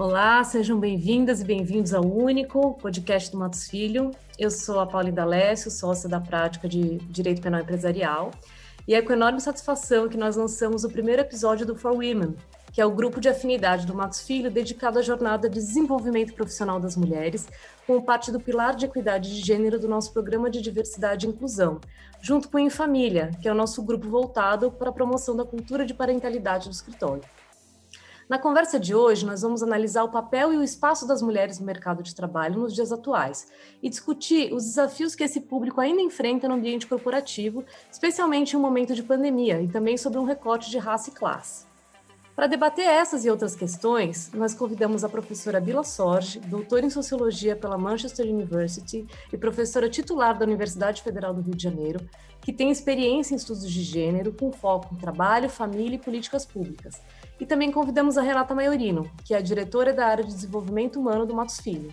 Olá, sejam bem-vindas e bem-vindos ao Único, podcast do Matos Filho. Eu sou a Paula D'Alessio, sócia da prática de Direito Penal Empresarial, e é com enorme satisfação que nós lançamos o primeiro episódio do For Women, que é o grupo de afinidade do Matos Filho dedicado à jornada de desenvolvimento profissional das mulheres, como parte do pilar de equidade de gênero do nosso programa de diversidade e inclusão, junto com o Em Família, que é o nosso grupo voltado para a promoção da cultura de parentalidade do escritório. Na conversa de hoje, nós vamos analisar o papel e o espaço das mulheres no mercado de trabalho nos dias atuais e discutir os desafios que esse público ainda enfrenta no ambiente corporativo, especialmente em um momento de pandemia, e também sobre um recorte de raça e classe. Para debater essas e outras questões, nós convidamos a professora Bila Sorge, doutora em Sociologia pela Manchester University e professora titular da Universidade Federal do Rio de Janeiro, que tem experiência em estudos de gênero com foco em trabalho, família e políticas públicas e também convidamos a Renata Maiorino, que é a diretora da área de desenvolvimento humano do Matos Filho.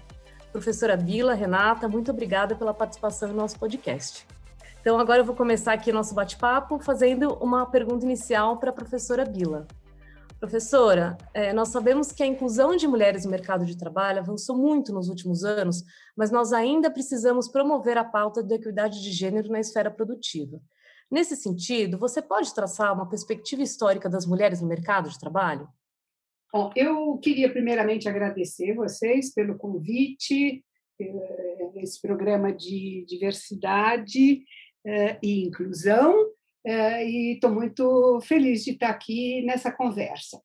Professora Bila, Renata, muito obrigada pela participação no nosso podcast. Então, agora eu vou começar aqui nosso bate-papo fazendo uma pergunta inicial para a professora Bila. Professora, é, nós sabemos que a inclusão de mulheres no mercado de trabalho avançou muito nos últimos anos, mas nós ainda precisamos promover a pauta da equidade de gênero na esfera produtiva. Nesse sentido, você pode traçar uma perspectiva histórica das mulheres no mercado de trabalho? Bom, eu queria primeiramente agradecer vocês pelo convite, esse programa de diversidade eh, e inclusão, e estou muito feliz de estar aqui nessa conversa.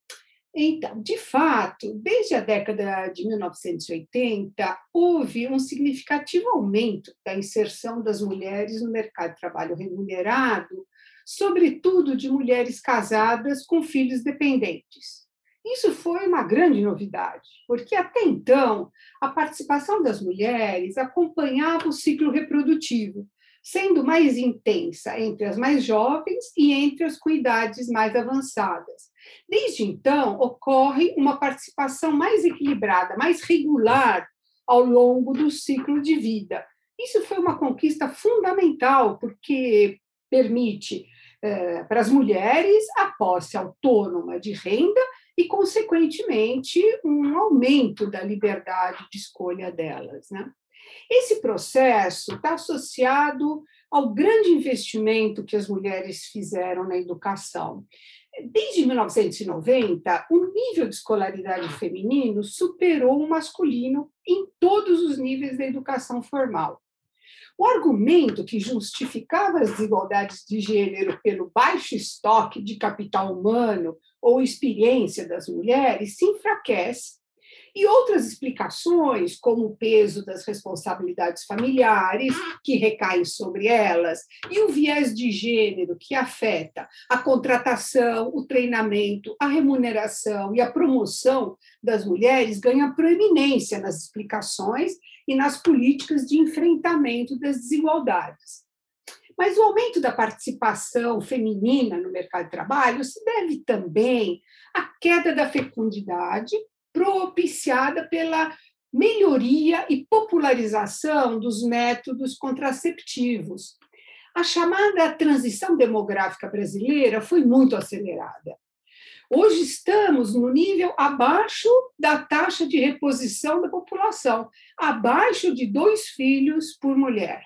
Então, de fato, desde a década de 1980, houve um significativo aumento da inserção das mulheres no mercado de trabalho remunerado, sobretudo de mulheres casadas com filhos dependentes. Isso foi uma grande novidade, porque até então a participação das mulheres acompanhava o ciclo reprodutivo, sendo mais intensa entre as mais jovens e entre as com idades mais avançadas. Desde então, ocorre uma participação mais equilibrada, mais regular ao longo do ciclo de vida. Isso foi uma conquista fundamental, porque permite eh, para as mulheres a posse autônoma de renda e, consequentemente, um aumento da liberdade de escolha delas. Né? Esse processo está associado ao grande investimento que as mulheres fizeram na educação. Desde 1990, o nível de escolaridade feminino superou o masculino em todos os níveis da educação formal. O argumento que justificava as desigualdades de gênero pelo baixo estoque de capital humano ou experiência das mulheres se enfraquece e outras explicações, como o peso das responsabilidades familiares, que recaem sobre elas, e o viés de gênero, que afeta a contratação, o treinamento, a remuneração e a promoção das mulheres, ganha proeminência nas explicações e nas políticas de enfrentamento das desigualdades. Mas o aumento da participação feminina no mercado de trabalho se deve também à queda da fecundidade propiciada pela melhoria e popularização dos métodos contraceptivos. A chamada transição demográfica brasileira foi muito acelerada. Hoje estamos no nível abaixo da taxa de reposição da população, abaixo de dois filhos por mulher.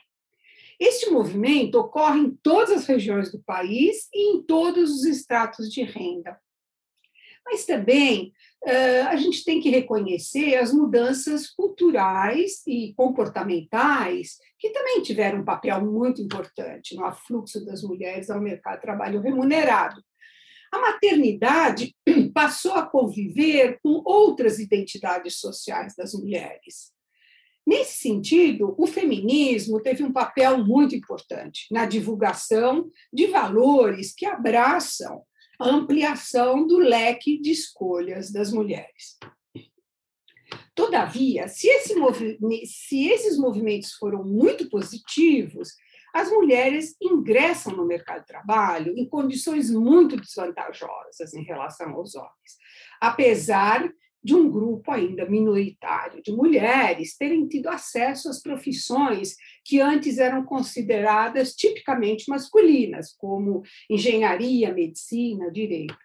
Este movimento ocorre em todas as regiões do país e em todos os estratos de renda. Mas também a gente tem que reconhecer as mudanças culturais e comportamentais, que também tiveram um papel muito importante no afluxo das mulheres ao mercado de trabalho remunerado. A maternidade passou a conviver com outras identidades sociais das mulheres. Nesse sentido, o feminismo teve um papel muito importante na divulgação de valores que abraçam ampliação do leque de escolhas das mulheres. Todavia, se, esse se esses movimentos foram muito positivos, as mulheres ingressam no mercado de trabalho em condições muito desvantajosas em relação aos homens, apesar de um grupo ainda minoritário de mulheres terem tido acesso às profissões que antes eram consideradas tipicamente masculinas, como engenharia, medicina, direito.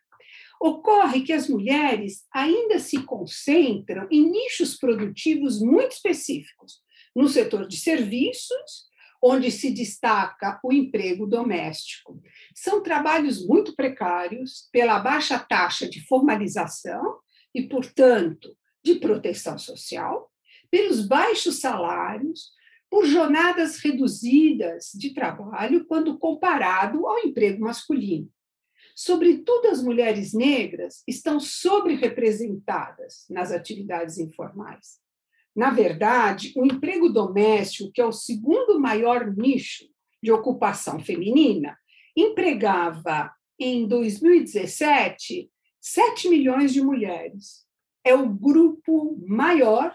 ocorre que as mulheres ainda se concentram em nichos produtivos muito específicos, no setor de serviços, onde se destaca o emprego doméstico. São trabalhos muito precários, pela baixa taxa de formalização e, portanto, de proteção social, pelos baixos salários, por jornadas reduzidas de trabalho quando comparado ao emprego masculino. Sobretudo as mulheres negras estão sobre-representadas nas atividades informais. Na verdade, o emprego doméstico, que é o segundo maior nicho de ocupação feminina, empregava em 2017 7 milhões de mulheres. É o grupo maior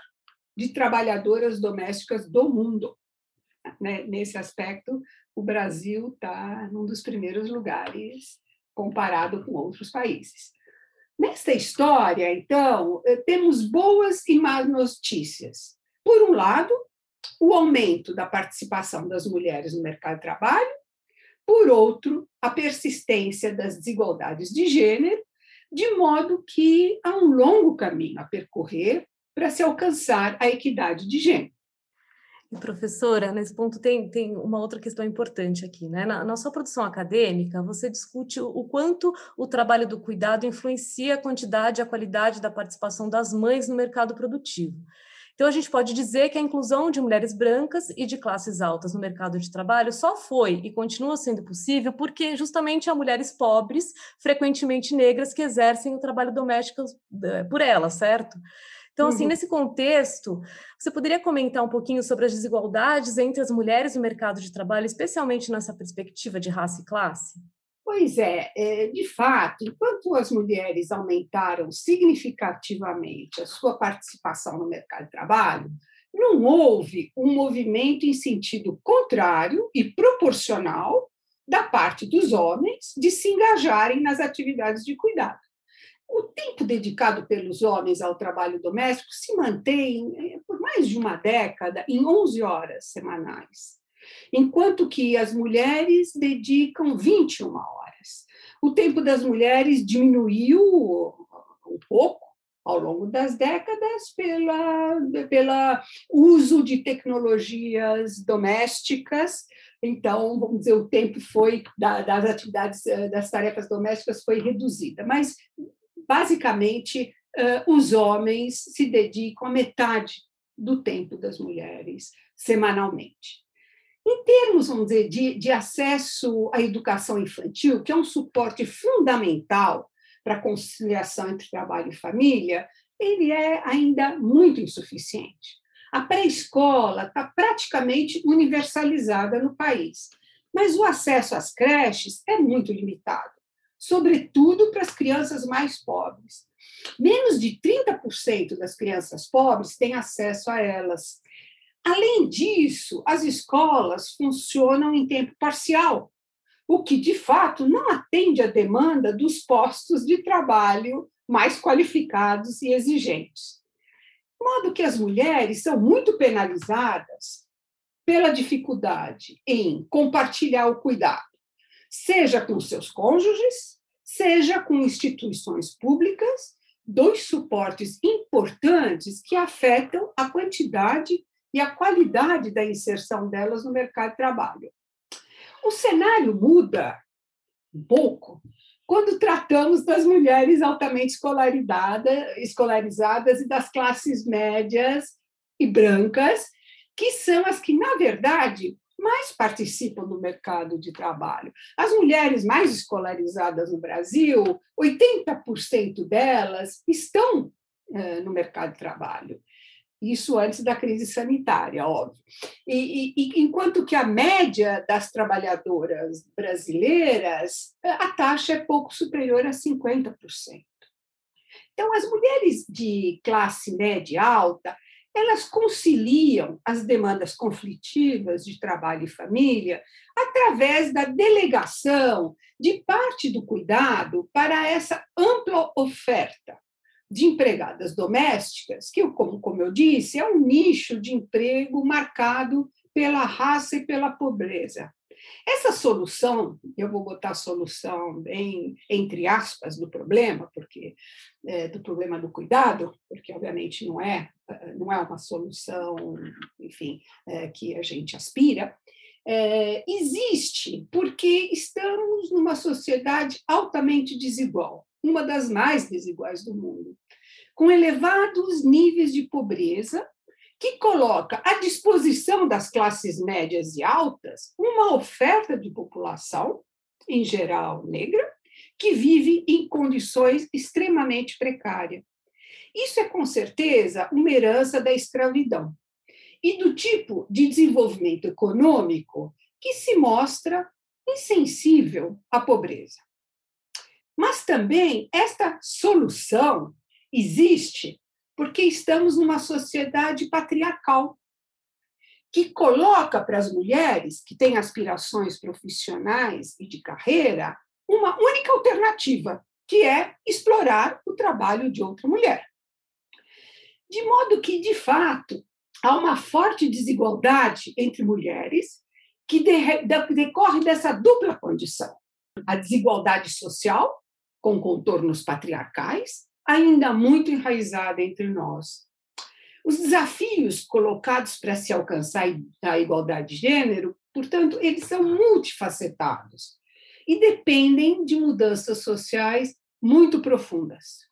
de trabalhadoras domésticas do mundo. Né, nesse aspecto, o Brasil está num dos primeiros lugares comparado com outros países. Nesta história, então, eh, temos boas e más notícias. Por um lado, o aumento da participação das mulheres no mercado de trabalho, por outro, a persistência das desigualdades de gênero, de modo que há um longo caminho a percorrer para se alcançar a equidade de gênero. E, professora, nesse ponto tem, tem uma outra questão importante aqui, né? Na, na sua produção acadêmica, você discute o, o, quanto o trabalho do cuidado influencia a quantidade e a qualidade da participação das mães no mercado produtivo. Então, a gente pode dizer que a inclusão de mulheres brancas e de classes altas no mercado de trabalho só foi e continua sendo possível porque justamente há mulheres pobres, frequentemente negras, que exercem o trabalho doméstico eh, por elas, certo? Então, assim, uhum. nesse contexto, você poderia comentar um pouquinho sobre as desigualdades entre as mulheres no mercado de trabalho, especialmente nessa perspectiva de raça e classe? Pois é, é, de fato, enquanto as mulheres aumentaram significativamente a sua participação no mercado de trabalho, não houve um movimento em sentido contrário e proporcional da parte dos homens de se engajarem nas atividades de cuidado. O tempo dedicado pelos homens ao trabalho doméstico se mantém eh, por mais de uma década em 11 horas semanais, enquanto que as mulheres dedicam 21 horas. O tempo das mulheres diminuiu um pouco ao longo das décadas pela, pela uso de tecnologias domésticas. Então, vamos dizer, o tempo foi das atividades, eh, das tarefas domésticas foi reduzida, mas basicamente, os homens se dedicam a metade do tempo das mulheres semanalmente. Em termos, vamos dizer, de, de acesso à educação infantil, que é um suporte fundamental para a conciliação entre trabalho e família, ele é ainda muito insuficiente. A pré-escola está praticamente universalizada no país, mas o acesso às creches é muito limitado sobretudo para as crianças mais pobres. Menos de 30% das crianças pobres têm acesso a elas. Além disso, as escolas funcionam em tempo parcial, o que, de fato, não atende à demanda dos postos de trabalho mais qualificados e exigentes. De modo que as mulheres são muito penalizadas pela dificuldade em compartilhar o cuidado seja com seus cônjuges, seja com instituições públicas, dois suportes importantes que afetam a quantidade e a qualidade da inserção delas no mercado de trabalho. O cenário muda um pouco quando tratamos das mulheres altamente escolarizadas e das classes médias e brancas, que são as que, na verdade, mais participam do mercado de trabalho. As mulheres mais escolarizadas no Brasil, 80% delas estão eh, no mercado de trabalho. Isso antes da crise sanitária, óbvio. E, e, enquanto que a média das trabalhadoras brasileiras, a taxa é pouco superior a 50%. Então, as mulheres de classe média alta, elas conciliam as demandas conflitivas de trabalho e família através da delegação de parte do cuidado para essa ampla oferta de empregadas domésticas, que, como, como eu disse, é um nicho de emprego marcado pela raça e pela pobreza. Essa solução, eu vou botar solução bem entre aspas do problema, porque é, do problema do cuidado, porque obviamente não é não é uma solução, enfim, é, que a gente aspira, é, existe porque estamos numa sociedade altamente desigual, uma das mais desiguais do mundo, com elevados níveis de pobreza que coloca à disposição das classes médias e altas uma oferta de população, em geral negra, que vive em condições extremamente precárias. Isso é, com certeza, uma herança da escravidão e do tipo de desenvolvimento econômico que se mostra insensível à pobreza. Mas também esta solução existe porque estamos numa sociedade patriarcal que coloca para as mulheres que têm aspirações profissionais e de carreira uma única alternativa, que é explorar o trabalho de outra mulher. De modo que, de fato, há uma forte desigualdade entre mulheres que decorre dessa dupla condição: a desigualdade social, com contornos patriarcais, ainda muito enraizada entre nós. Os desafios colocados para se alcançar a igualdade de gênero, portanto, eles são multifacetados e dependem de mudanças sociais muito profundas.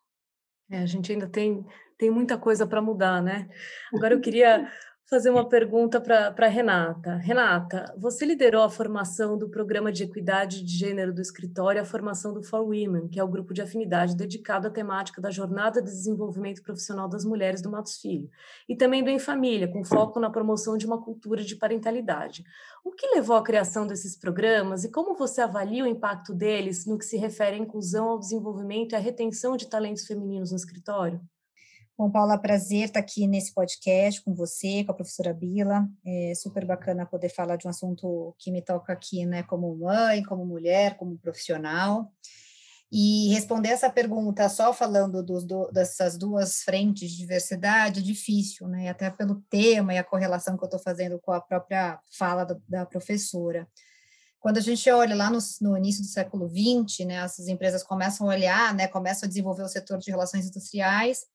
É, a gente ainda tem, tem muita coisa para mudar, né? Agora eu queria fazer uma pergunta para Renata. Renata, você liderou a formação do Programa de Equidade de Gênero do Escritório, a formação do For Women, que é o grupo de afinidade dedicado à temática da Jornada de Desenvolvimento Profissional das Mulheres do Matos Filho, e também do Em Família, com foco na promoção de uma cultura de parentalidade. O que levou à criação desses programas e como você avalia o impacto deles no que se refere à inclusão, ao desenvolvimento e à retenção de talentos femininos no escritório? Bom, Paula, prazer estar aqui nesse podcast com você, com a professora Bila. É super bacana poder falar de um assunto que me toca aqui, né, como mãe, como mulher, como profissional. E responder essa pergunta só falando dos, do, dessas duas frentes de diversidade é difícil, né? Até pelo tema e a correlação que eu estou fazendo com a própria fala da, da professora. Quando a gente olha lá no, no, início do século XX, né, essas empresas começam a olhar, né, começam a desenvolver o setor de relações industriais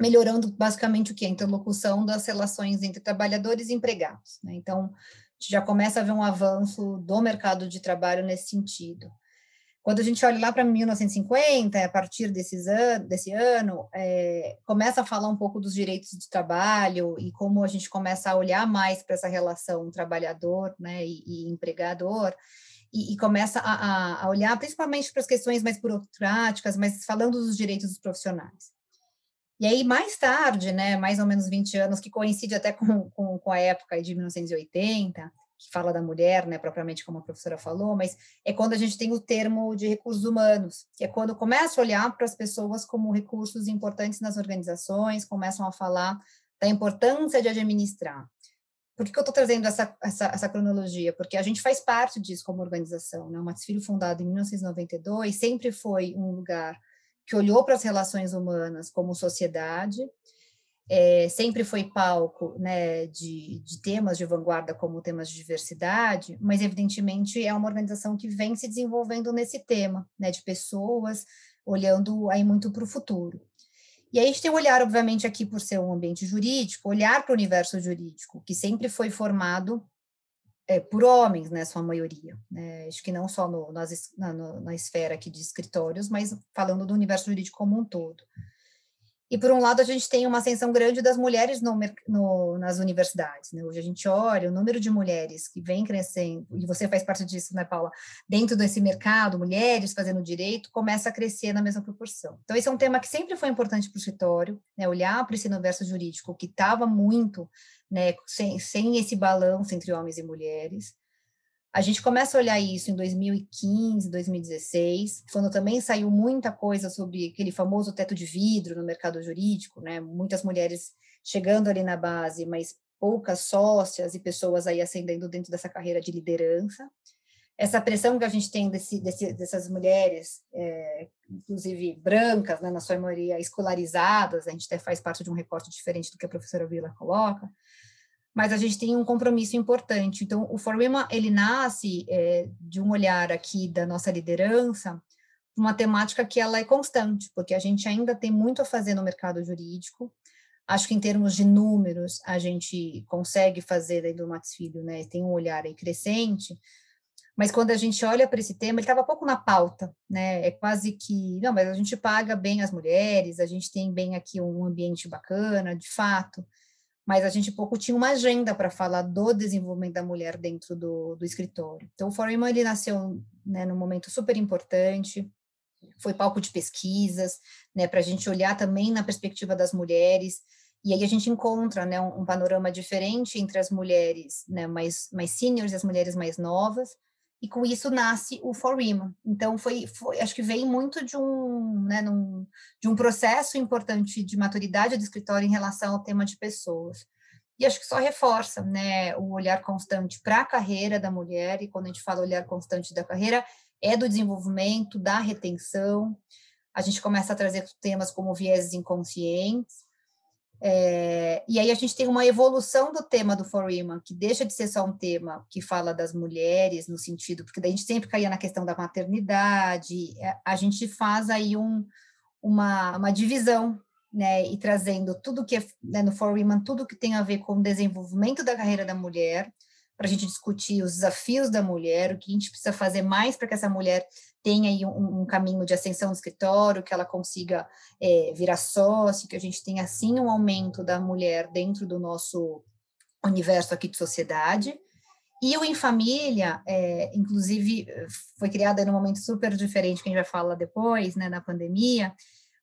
melhorando basicamente o que? A interlocução das relações entre trabalhadores e empregados. Né? Então, a gente já começa a ver um avanço do mercado de trabalho nesse sentido. Quando a gente olha lá para 1950, a partir desses an desse ano, é, começa a falar um pouco dos direitos de trabalho e como a gente começa a olhar mais para essa relação trabalhador né, e, e empregador, e, e começa a, a, olhar principalmente para as questões mais burocráticas, mas falando dos direitos dos profissionais. E aí, mais tarde, né, mais ou menos 20 anos, que coincide até com, com, com a época de 1980, que fala da mulher, né, propriamente como a professora falou, mas é quando a gente tem o termo de recursos humanos, que é quando começa a olhar para as pessoas como recursos importantes nas organizações, começam a falar da importância de administrar. Por que, eu estou trazendo essa, essa, essa, cronologia? Porque a gente faz parte disso como organização. Né? O Matos Filho, fundado em 1992, sempre foi um lugar que olhou para as relações humanas como sociedade, é, sempre foi palco né, de, de, temas de vanguarda como temas de diversidade, mas evidentemente é uma organização que vem se desenvolvendo nesse tema, né, de pessoas olhando aí muito para o futuro. E aí a gente tem um olhar, obviamente, aqui por ser um ambiente jurídico, olhar para o universo jurídico, que sempre foi formado é, por homens, né, sua maioria. Né, acho que não só no, nas, na, na esfera aqui de escritórios, mas falando do universo jurídico como um todo. E, por um lado, a gente tem uma ascensão grande das mulheres no, no, nas universidades. Né? Hoje a gente olha o número de mulheres que vem crescendo, e você faz parte disso, né, Paula? Dentro desse mercado, mulheres fazendo direito, começa a crescer na mesma proporção. Então, esse é um tema que sempre foi importante para o escritório, né? olhar para esse universo jurídico que estava muito né, sem, sem esse balanço entre homens e mulheres. A gente começa a olhar isso em 2015, 2016, quando também saiu muita coisa sobre aquele famoso teto de vidro no mercado jurídico, né? Muitas mulheres chegando ali na base, mas poucas sócias e pessoas aí ascendendo dentro dessa carreira de liderança. Essa pressão que a gente tem desse, desse, dessas mulheres, é, inclusive brancas, né, na sua maioria escolarizadas, a gente até faz parte de um recorte diferente do que a professora Vila coloca, mas a gente tem um compromisso importante. Então, o Forema, ele nasce é, de um olhar aqui da nossa liderança, uma temática que ela é constante, porque a gente ainda tem muito a fazer no mercado jurídico. Acho que em termos de números, a gente consegue fazer dentro do Matos Filho, né? Tem um olhar aí crescente, mas quando a gente olha para esse tema, ele estava pouco na pauta, né? É quase que, não, mas a gente paga bem as mulheres, a gente tem bem aqui um ambiente bacana, de fato, mas a gente pouco tinha uma agenda para falar do desenvolvimento da mulher dentro do, do escritório. Então, o Fórum ele nasceu né, num momento super importante, foi palco de pesquisas, né, para a gente olhar também na perspectiva das mulheres, e aí a gente encontra né, um, um panorama diferente entre as mulheres né, mais, mais seniors e as mulheres mais novas, e com isso nasce o For Women. Então, foi, foi, acho que veio muito de um, né, num, de um processo importante de maturidade do escritório em relação ao tema de pessoas. E acho que só reforça né, o olhar constante para a carreira da mulher, e quando a gente fala olhar constante da carreira, é do desenvolvimento, da retenção. A gente começa a trazer temas como vieses inconscientes, é, e aí a gente tem uma evolução do tema do For Women, que deixa de ser só um tema que fala das mulheres, no sentido, porque daí a gente sempre caía na questão da maternidade, é, a gente faz aí um, uma, uma divisão, né, e trazendo tudo que é né, no For Women, tudo que tem a ver com o desenvolvimento da carreira da mulher, para a gente discutir os desafios da mulher, o que a gente precisa fazer mais para que essa mulher tenha aí um, um, caminho de ascensão no escritório, que ela consiga é, virar sócio, que a gente tenha, assim, um aumento da mulher dentro do nosso universo aqui de sociedade. E o Em Família, é, inclusive, foi criada num momento super diferente, que a gente vai falar depois, né, na pandemia,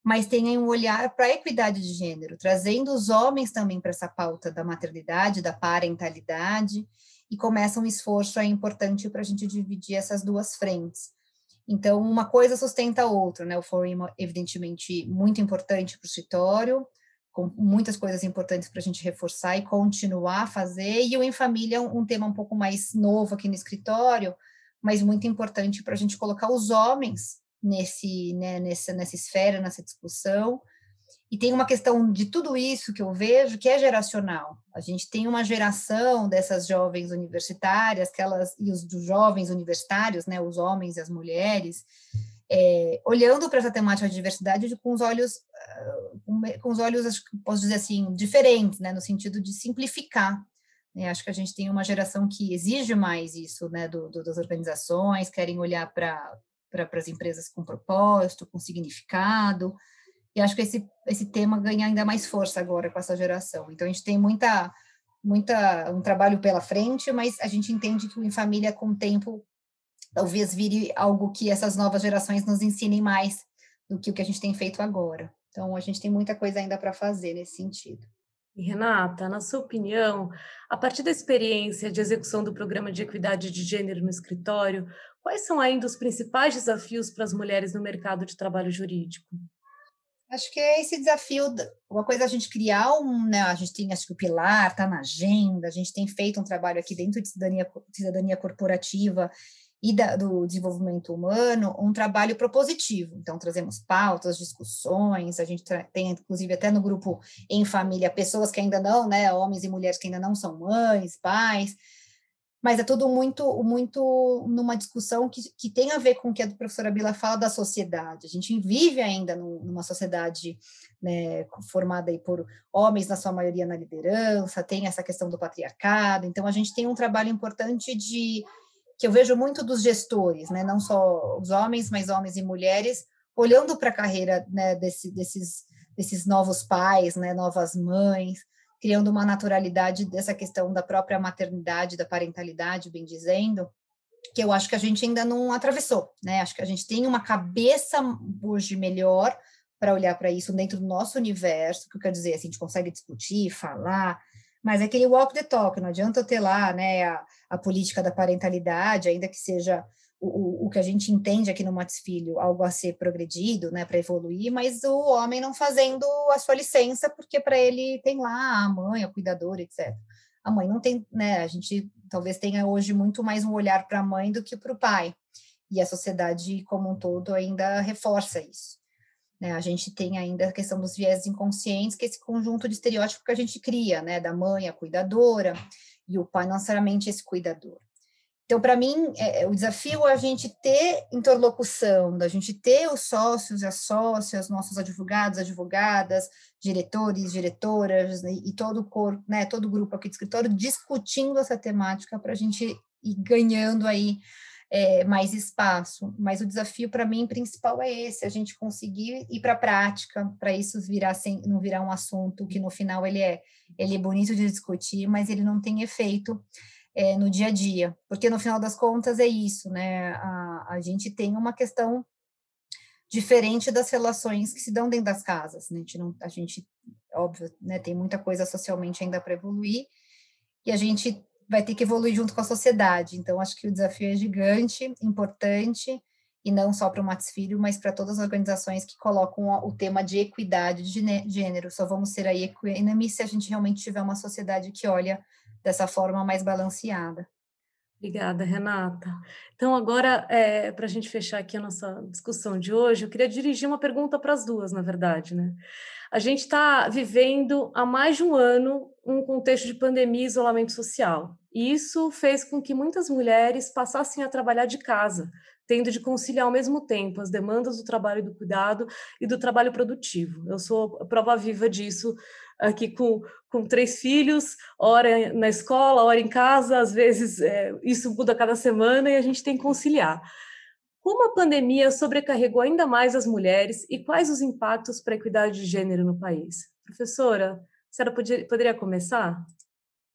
mas tem um olhar para a equidade de gênero, trazendo os homens também para essa pauta da maternidade, da parentalidade, e começa um esforço aí importante para a gente dividir essas duas frentes. Então, uma coisa sustenta a outra, né? O fórum, evidentemente, muito importante para o escritório, com muitas coisas importantes para a gente reforçar e continuar a fazer, e o Em Família, um, um tema um pouco mais novo aqui no escritório, mas muito importante para a gente colocar os homens nesse, né, nessa, nessa esfera, nessa discussão, e tem uma questão de tudo isso que eu vejo que é geracional. A gente tem uma geração dessas jovens universitárias, que elas, e os dos jovens universitários, né, os homens e as mulheres, é, olhando para essa temática de diversidade com os olhos, com, com os olhos, acho que posso dizer assim, diferentes, né, no sentido de simplificar. Né? Acho que a gente tem uma geração que exige mais isso, né, do, do das organizações, querem olhar para para as empresas com propósito, com significado, e acho que esse, esse tema ganha ainda mais força agora com essa geração. Então, a gente tem muita, muita um trabalho pela frente, mas a gente entende que o Em Família, com o tempo, talvez vire algo que essas novas gerações nos ensinem mais do que o que a gente tem feito agora. Então, a gente tem muita coisa ainda para fazer nesse sentido. E Renata, na sua opinião, a partir da experiência de execução do programa de equidade de gênero no escritório, quais são ainda os principais desafios para as mulheres no mercado de trabalho jurídico? Acho que é esse desafio, uma coisa é a gente criar um, né, a gente tem, acho que o pilar está na agenda, a gente tem feito um trabalho aqui dentro de cidadania, cidadania corporativa e da, do desenvolvimento humano, um trabalho propositivo. Então, trazemos pautas, discussões, a gente tem, inclusive, até no grupo em família, pessoas que ainda não, né, homens e mulheres que ainda não são mães, pais, mas é tudo muito muito numa discussão que, que tem a ver com o que a professora Bila fala da sociedade. A gente vive ainda numa sociedade né, formada aí por homens, na sua maioria na liderança, tem essa questão do patriarcado, então a gente tem um trabalho importante de que eu vejo muito dos gestores, né, não só os homens, mas homens e mulheres, olhando para a carreira né, desse, desses, desses novos pais, né, novas mães, criando uma naturalidade dessa questão da própria maternidade, da parentalidade, bem dizendo, que eu acho que a gente ainda não atravessou, né? Acho que a gente tem uma cabeça hoje melhor para olhar para isso dentro do nosso universo, que eu quero dizer, assim, a gente consegue discutir, falar, mas é aquele walk the talk, não adianta eu ter lá, né, a, a política da parentalidade, ainda que seja o, o que a gente entende aqui no Matos Filho, algo a ser progredido, né, para evoluir, mas o homem não fazendo a sua licença, porque para ele tem lá a mãe, a cuidadora, etc. A mãe não tem, né, a gente talvez tenha hoje muito mais um olhar para a mãe do que para o pai, e a sociedade como um todo ainda reforça isso. Né? A gente tem ainda a questão dos viés inconscientes, que é esse conjunto de estereótipos que a gente cria, né? Da mãe, a cuidadora, e o pai não necessariamente esse cuidador. Então, para mim, é, é, o desafio é a gente ter interlocução, da gente ter os sócios e as sócias, nossos advogados, advogadas, diretores, diretoras e, e todo o corpo, né, todo o grupo aqui do escritório discutindo essa temática para a gente ir ganhando aí é, mais espaço. Mas o desafio para mim principal é esse: a gente conseguir ir para a prática, para isso virar sem, não virar um assunto que no final ele é ele é bonito de discutir, mas ele não tem efeito. É, no dia a dia, porque no final das contas é isso, né? A, a gente tem uma questão diferente das relações que se dão dentro das casas, né? A gente, não, a gente óbvio, né, tem muita coisa socialmente ainda para evoluir, e a gente vai ter que evoluir junto com a sociedade. Então, acho que o desafio é gigante, importante, e não só para o Matos Filho, mas para todas as organizações que colocam o tema de equidade de gênero. Só vamos ser aí equânime se a gente realmente tiver uma sociedade que olha dessa forma mais balanceada. Obrigada, Renata. Então, agora, é, para a gente fechar aqui a nossa discussão de hoje, eu queria dirigir uma pergunta para as duas, na verdade, né? A gente está vivendo há mais de um ano um contexto de pandemia e isolamento social. E isso fez com que muitas mulheres passassem a trabalhar de casa, tendo de conciliar ao mesmo tempo as demandas do trabalho e do cuidado e do trabalho produtivo. Eu sou prova viva disso aqui com, com três filhos, hora na escola, hora em casa, às vezes é, isso muda cada semana e a gente tem que conciliar. Como a pandemia sobrecarregou ainda mais as mulheres e quais os impactos para a equidade de gênero no país? Professora, a senhora podia, poderia começar?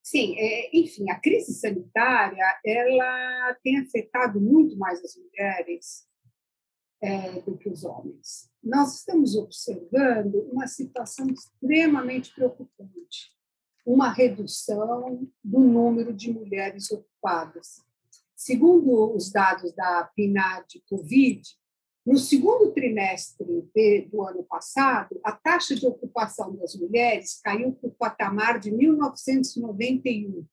Sim, é, enfim, a crise sanitária ela tem afetado muito mais as mulheres é, do que os homens. Nós estamos observando uma situação extremamente preocupante, uma redução do número de mulheres ocupadas. Segundo os dados da PNAD Covid, no segundo trimestre do ano passado, a taxa de ocupação das mulheres caiu para o patamar de 1991.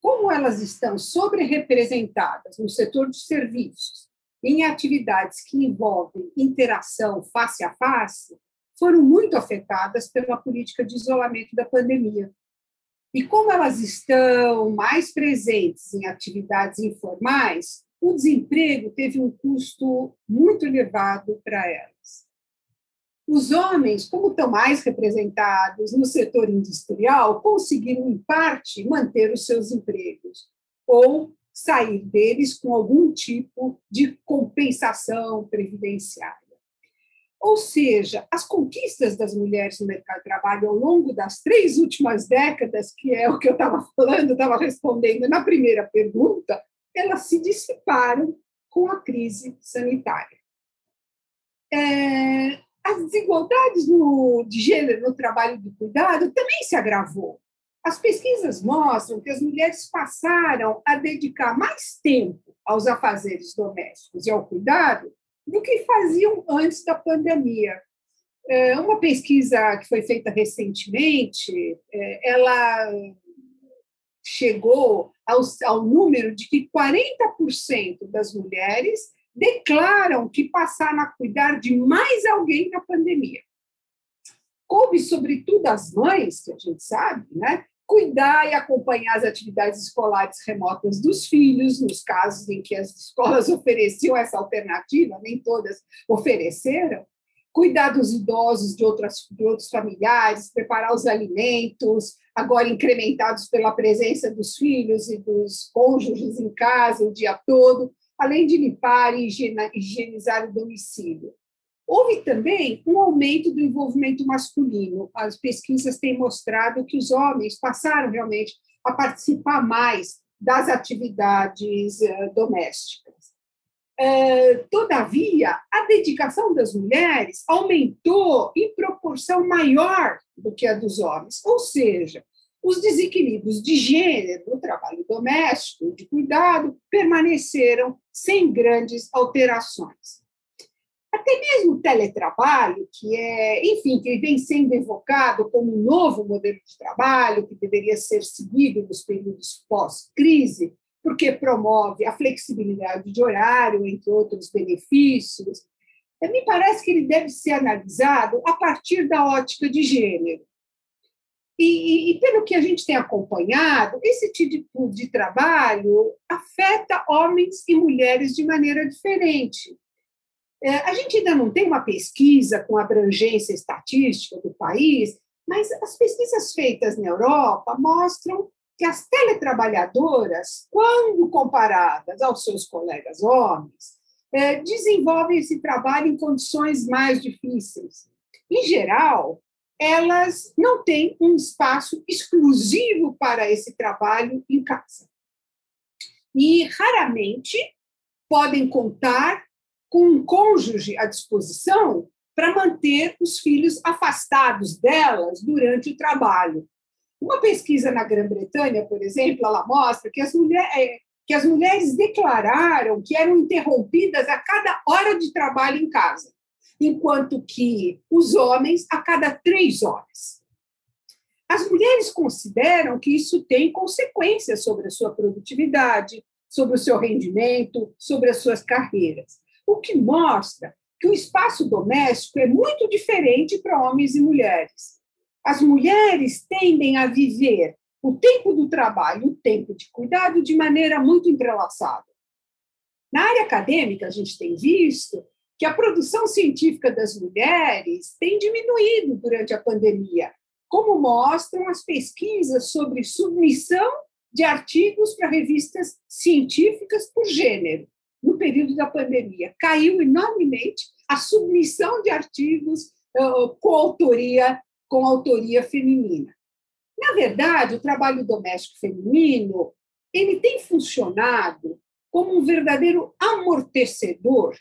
Como elas estão sobre-representadas no setor de serviços, em atividades que envolvem interação face a face, foram muito afetadas pela política de isolamento da pandemia. E como elas estão mais presentes em atividades informais, o desemprego teve um custo muito elevado para elas. Os homens, como estão mais representados no setor industrial, conseguiram, em parte, manter os seus empregos ou sair deles com algum tipo de compensação previdenciária. Ou seja, as conquistas das mulheres no mercado de trabalho ao longo das três últimas décadas, que é o que eu estava falando, estava respondendo na primeira pergunta, elas se dissiparam com a crise sanitária. É, as desigualdades no, de gênero no trabalho de cuidado também se agravou. As pesquisas mostram que as mulheres passaram a dedicar mais tempo aos afazeres domésticos e ao cuidado do que faziam antes da pandemia. É, uma pesquisa que foi feita recentemente, é, ela chegou ao, ao número de que 40% das mulheres declaram que passaram a cuidar de mais alguém na pandemia. Coube, sobretudo, às mães, que a gente sabe, né, cuidar e acompanhar as atividades escolares remotas dos filhos, nos casos em que as escolas ofereciam essa alternativa, nem todas ofereceram, cuidar dos idosos de, outras, de outros familiares, preparar os alimentos, agora incrementados pela presença dos filhos e dos cônjuges em casa o dia todo, além de limpar e higienizar o domicílio. Houve também um aumento do envolvimento masculino. As pesquisas têm mostrado que os homens passaram realmente a participar mais das atividades eh, domésticas. Eh, todavia, a dedicação das mulheres aumentou em proporção maior do que a dos homens, ou seja, os desequilíbrios de gênero no trabalho doméstico de cuidado permaneceram sem grandes alterações. Até mesmo o teletrabalho, que é, enfim, que vem sendo evocado como um novo modelo de trabalho que deveria ser seguido nos períodos pós-crise, porque promove a flexibilidade de horário, entre outros benefícios, me parece que ele deve ser analisado a partir da ótica de gênero. E, e, pelo que a gente tem acompanhado, esse tipo de trabalho afeta homens e mulheres de maneira diferente. É, a gente ainda não tem uma pesquisa com abrangência estatística do país, mas as pesquisas feitas na Europa mostram que as teletrabalhadoras, quando comparadas aos seus colegas homens, é, desenvolvem esse trabalho em condições mais difíceis. Em geral, elas não têm um espaço exclusivo para esse trabalho em casa. E raramente podem contar com um cônjuge à disposição para manter os filhos afastados delas durante o trabalho. Uma pesquisa na Grã-Bretanha, por exemplo, ela mostra que as, mulher, é, que as mulheres declararam que eram interrompidas a cada hora de trabalho em casa enquanto que os homens a cada três horas. As mulheres consideram que isso tem consequências sobre a sua produtividade, sobre o seu rendimento, sobre as suas carreiras, o que mostra que o espaço doméstico é muito diferente para homens e mulheres. As mulheres tendem a viver o tempo do trabalho, o tempo de cuidado, de maneira muito entrelaçada. Na área acadêmica, a gente tem visto que a produção científica das mulheres tem diminuído durante a pandemia, como mostram as pesquisas sobre submissão de artigos para revistas científicas por gênero no período da pandemia. Caiu enormemente a submissão de artigos uh, com autoria com autoria feminina. Na verdade, o trabalho doméstico feminino ele tem funcionado como um verdadeiro amortecedor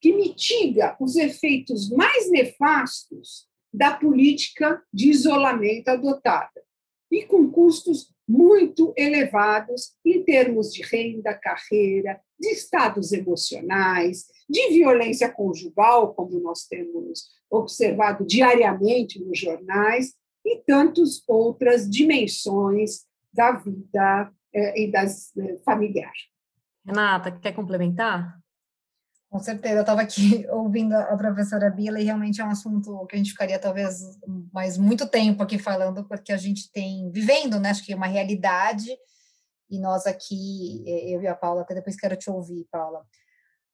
que mitiga os efeitos mais nefastos da política de isolamento adotada, e com custos muito elevados em termos de renda, carreira, de estados emocionais, de violência conjugal, como nós temos observado diariamente nos jornais, e tantas outras dimensões da vida eh, e das eh, familiar. Renata, quer complementar? Com certeza, eu estava aqui ouvindo a professora Bila e realmente é um assunto que a gente ficaria talvez mais muito tempo aqui falando, porque a gente tem vivendo, né? Acho que é uma realidade e nós aqui, eu e a Paula, até depois quero te ouvir, Paula.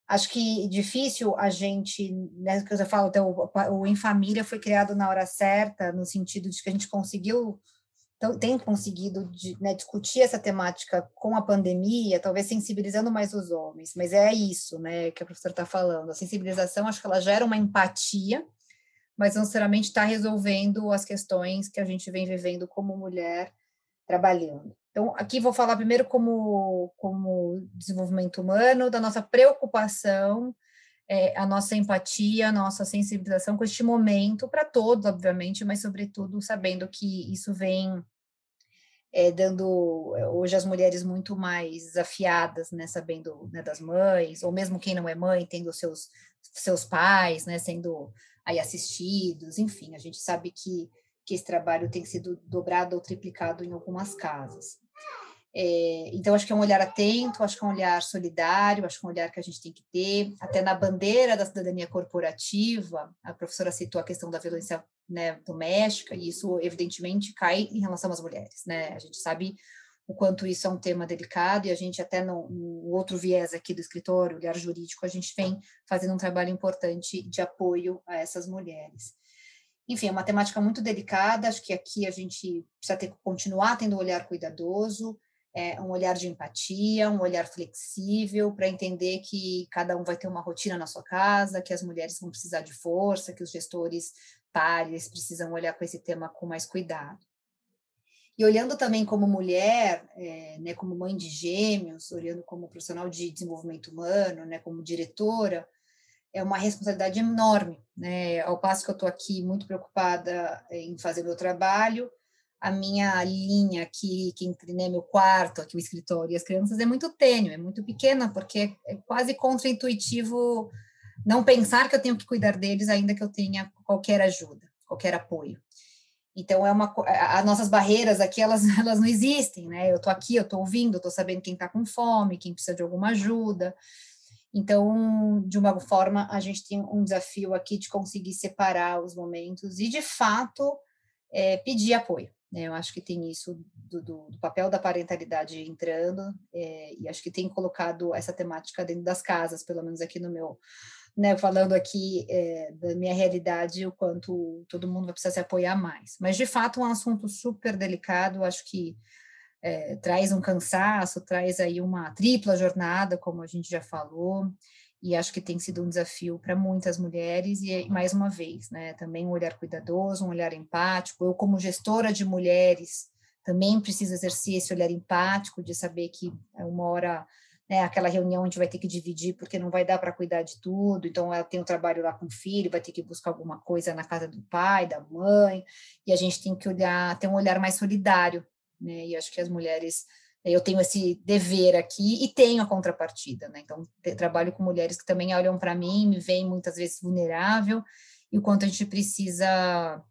Acho que difícil a gente, né, que eu falo, até o, o Em Família foi criado na hora certa, no sentido de que a gente conseguiu tem conseguido né, discutir essa temática com a pandemia, talvez sensibilizando mais os homens, mas é isso né, que a professora está falando. A sensibilização, acho que ela gera uma empatia, mas não necessariamente está resolvendo as questões que a gente vem vivendo como mulher trabalhando. Então, aqui vou falar primeiro como, como desenvolvimento humano, da nossa preocupação, é, a nossa empatia, a nossa sensibilização com este momento, para todos, obviamente, mas, sobretudo, sabendo que isso vem é, dando é, hoje as mulheres muito mais desafiadas, né, sabendo né, das mães, ou mesmo quem não é mãe, tendo seus, seus pais, né, sendo aí assistidos, enfim, a gente sabe que, que esse trabalho tem sido dobrado ou triplicado em algumas casas. É, então, acho que é um olhar atento, acho que é um olhar solidário, acho que é um olhar que a gente tem que ter. Até na bandeira da cidadania corporativa, a professora citou a questão da violência né, doméstica, e isso, evidentemente, cai em relação às mulheres. Né? A gente sabe o quanto isso é um tema delicado, e a gente, até no, no outro viés aqui do escritório, olhar jurídico, a gente vem fazendo um trabalho importante de apoio a essas mulheres. Enfim, é uma temática muito delicada, acho que aqui a gente precisa ter, continuar tendo um olhar cuidadoso, é, um olhar de empatia, um olhar flexível para entender que cada um vai ter uma rotina na sua casa, que as mulheres vão precisar de força, que os gestores pares precisam olhar com esse tema com mais cuidado. E olhando também como mulher, é, né, como mãe de gêmeos, olhando como profissional de desenvolvimento humano, né, como diretora, é uma responsabilidade enorme. Né? Ao passo que eu estou aqui muito preocupada em fazer meu trabalho, a minha linha aqui, que entre né, meu quarto, aqui o escritório e as crianças é muito tênue, é muito pequena, porque é quase contraintuitivo não pensar que eu tenho que cuidar deles, ainda que eu tenha qualquer ajuda, qualquer apoio. Então, é uma, as nossas barreiras aqui, elas, elas não existem, né? Eu estou aqui, eu estou ouvindo, estou sabendo quem está com fome, quem precisa de alguma ajuda. Então, de uma forma, a gente tem um desafio aqui de conseguir separar os momentos e, de fato, é, pedir apoio. Né? Eu acho que tem isso do, do, do papel da parentalidade entrando, é, e acho que tem colocado essa temática dentro das casas, pelo menos aqui no meu, né, falando aqui é, da minha realidade, o quanto todo mundo vai precisar se apoiar mais. Mas, de fato, um assunto super delicado, acho que é, traz um cansaço, traz aí uma tripla jornada, como a gente já falou, e acho que tem sido um desafio para muitas mulheres, e mais uma vez, né, também um olhar cuidadoso, um olhar empático. Eu, como gestora de mulheres, também preciso exercer esse olhar empático de saber que é uma hora né, aquela reunião a gente vai ter que dividir porque não vai dar para cuidar de tudo, então ela tem o um trabalho lá com o filho, vai ter que buscar alguma coisa na casa do pai, da mãe, e a gente tem que olhar, ter um olhar mais solidário né? E acho que as mulheres eu tenho esse dever aqui e tenho a contrapartida, né? Então, trabalho com mulheres que também olham para mim, me veem muitas vezes vulnerável, e o quanto a gente precisa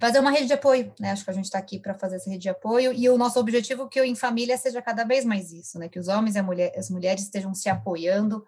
fazer uma rede de apoio, né? Acho que a gente está aqui para fazer essa rede de apoio, e o nosso objetivo é que eu, em família seja cada vez mais isso, né? Que os homens e mulher, as mulheres estejam se apoiando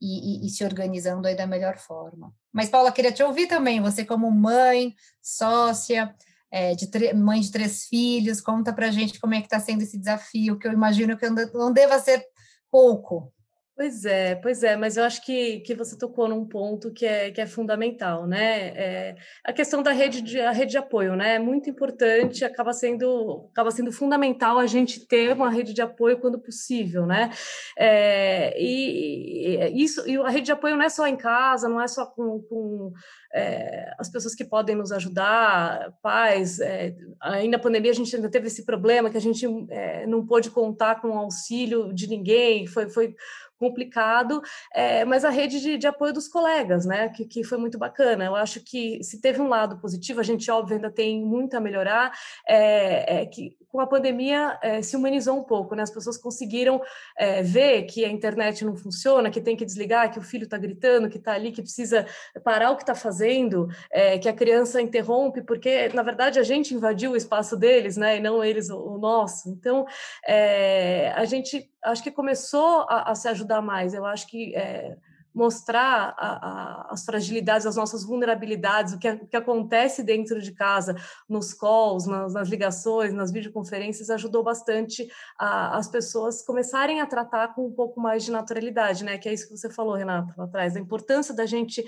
e, e, e, se organizando aí da melhor forma. Mas, Paula, queria te ouvir também, você como mãe, sócia, é, de mãe de três filhos, conta para gente como é que está sendo esse desafio, que eu imagino que não deva ser pouco. Pois é, pois é, mas eu acho que, que você tocou num ponto que é, que é fundamental, né? É, a questão da rede de, a rede de apoio, né? É muito importante, acaba sendo, acaba sendo fundamental a gente ter uma rede de apoio quando possível, né? É, e, e, isso, e a rede de apoio não é só em casa, não é só com, com é, as pessoas que podem nos ajudar, pais. É, ainda na pandemia a gente ainda teve esse problema que a gente é, não pôde contar com o auxílio de ninguém, foi, foi complicado, é, mas a rede de, de, apoio dos colegas, né, que, que foi muito bacana. Eu acho que se teve um lado positivo, a gente, óbvio, ainda tem muito a melhorar, é, é que com a pandemia é, se humanizou um pouco, né, as pessoas conseguiram é, ver que a internet não funciona, que tem que desligar, que o filho está gritando, que está ali, que precisa parar o que está fazendo, é, que a criança interrompe, porque, na verdade, a gente invadiu o espaço deles, né, e não eles o, o nosso. Então, a gente acho que começou a, a se ajudar mais. Eu acho que mostrar a, a, as fragilidades, as nossas vulnerabilidades, o que, o que acontece dentro de casa, nos calls, nas, nas ligações, nas videoconferências, ajudou bastante a, as pessoas começarem a tratar com um pouco mais de naturalidade, né? Que é isso que você falou, Renata, lá atrás, a importância da gente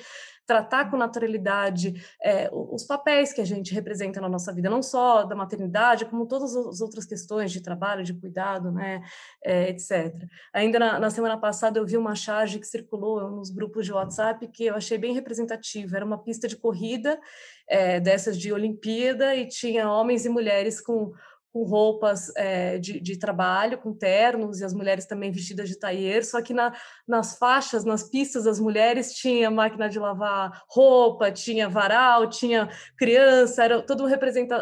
tratar com naturalidade é, os papéis que a gente representa na nossa vida, não só da maternidade, como todas as outras questões de trabalho, de cuidado, né, é, etc. Ainda na, na, semana passada eu vi uma charge que circulou nos grupos de WhatsApp que eu achei bem representativa. Era uma pista de corrida é, dessas de Olimpíada e tinha homens e mulheres com com roupas é, de, de, trabalho, com ternos, e as mulheres também vestidas de taier, só que na, nas faixas, nas pistas das mulheres, tinha máquina de lavar roupa, tinha varal, tinha criança, era toda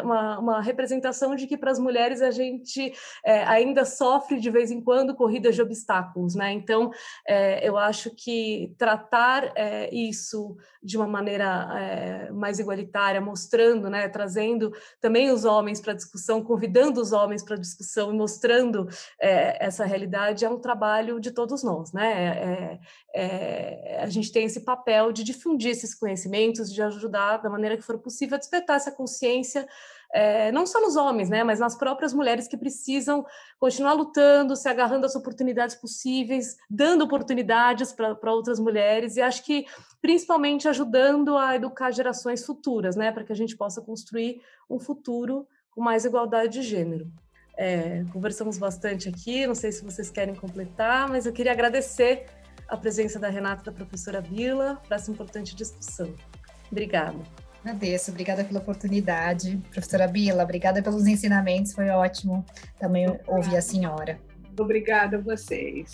uma, uma representação de que para as mulheres a gente é, ainda sofre de vez em quando corridas de obstáculos, né? Então, é, eu acho que tratar isso de uma maneira mais igualitária, mostrando, né, trazendo também os homens para a discussão, convidando convidando os homens para discussão e mostrando é, essa realidade é um trabalho de todos nós, né? É, é, a gente tem esse papel de difundir esses conhecimentos, de ajudar da maneira que for possível a despertar essa consciência é, não só nos homens, né, mas nas próprias mulheres que precisam continuar lutando, se agarrando às oportunidades possíveis, dando oportunidades para outras mulheres, e acho que principalmente ajudando a educar gerações futuras, né, para que a gente possa construir um futuro com mais igualdade de gênero. É, conversamos bastante aqui, não sei se vocês querem completar, mas eu queria agradecer a presença da Renata e da professora Bila para essa importante discussão. Obrigada. Agradeço, obrigada pela oportunidade. Professora Bila, obrigada pelos ensinamentos, foi ótimo também ouvir a senhora. Obrigada a vocês.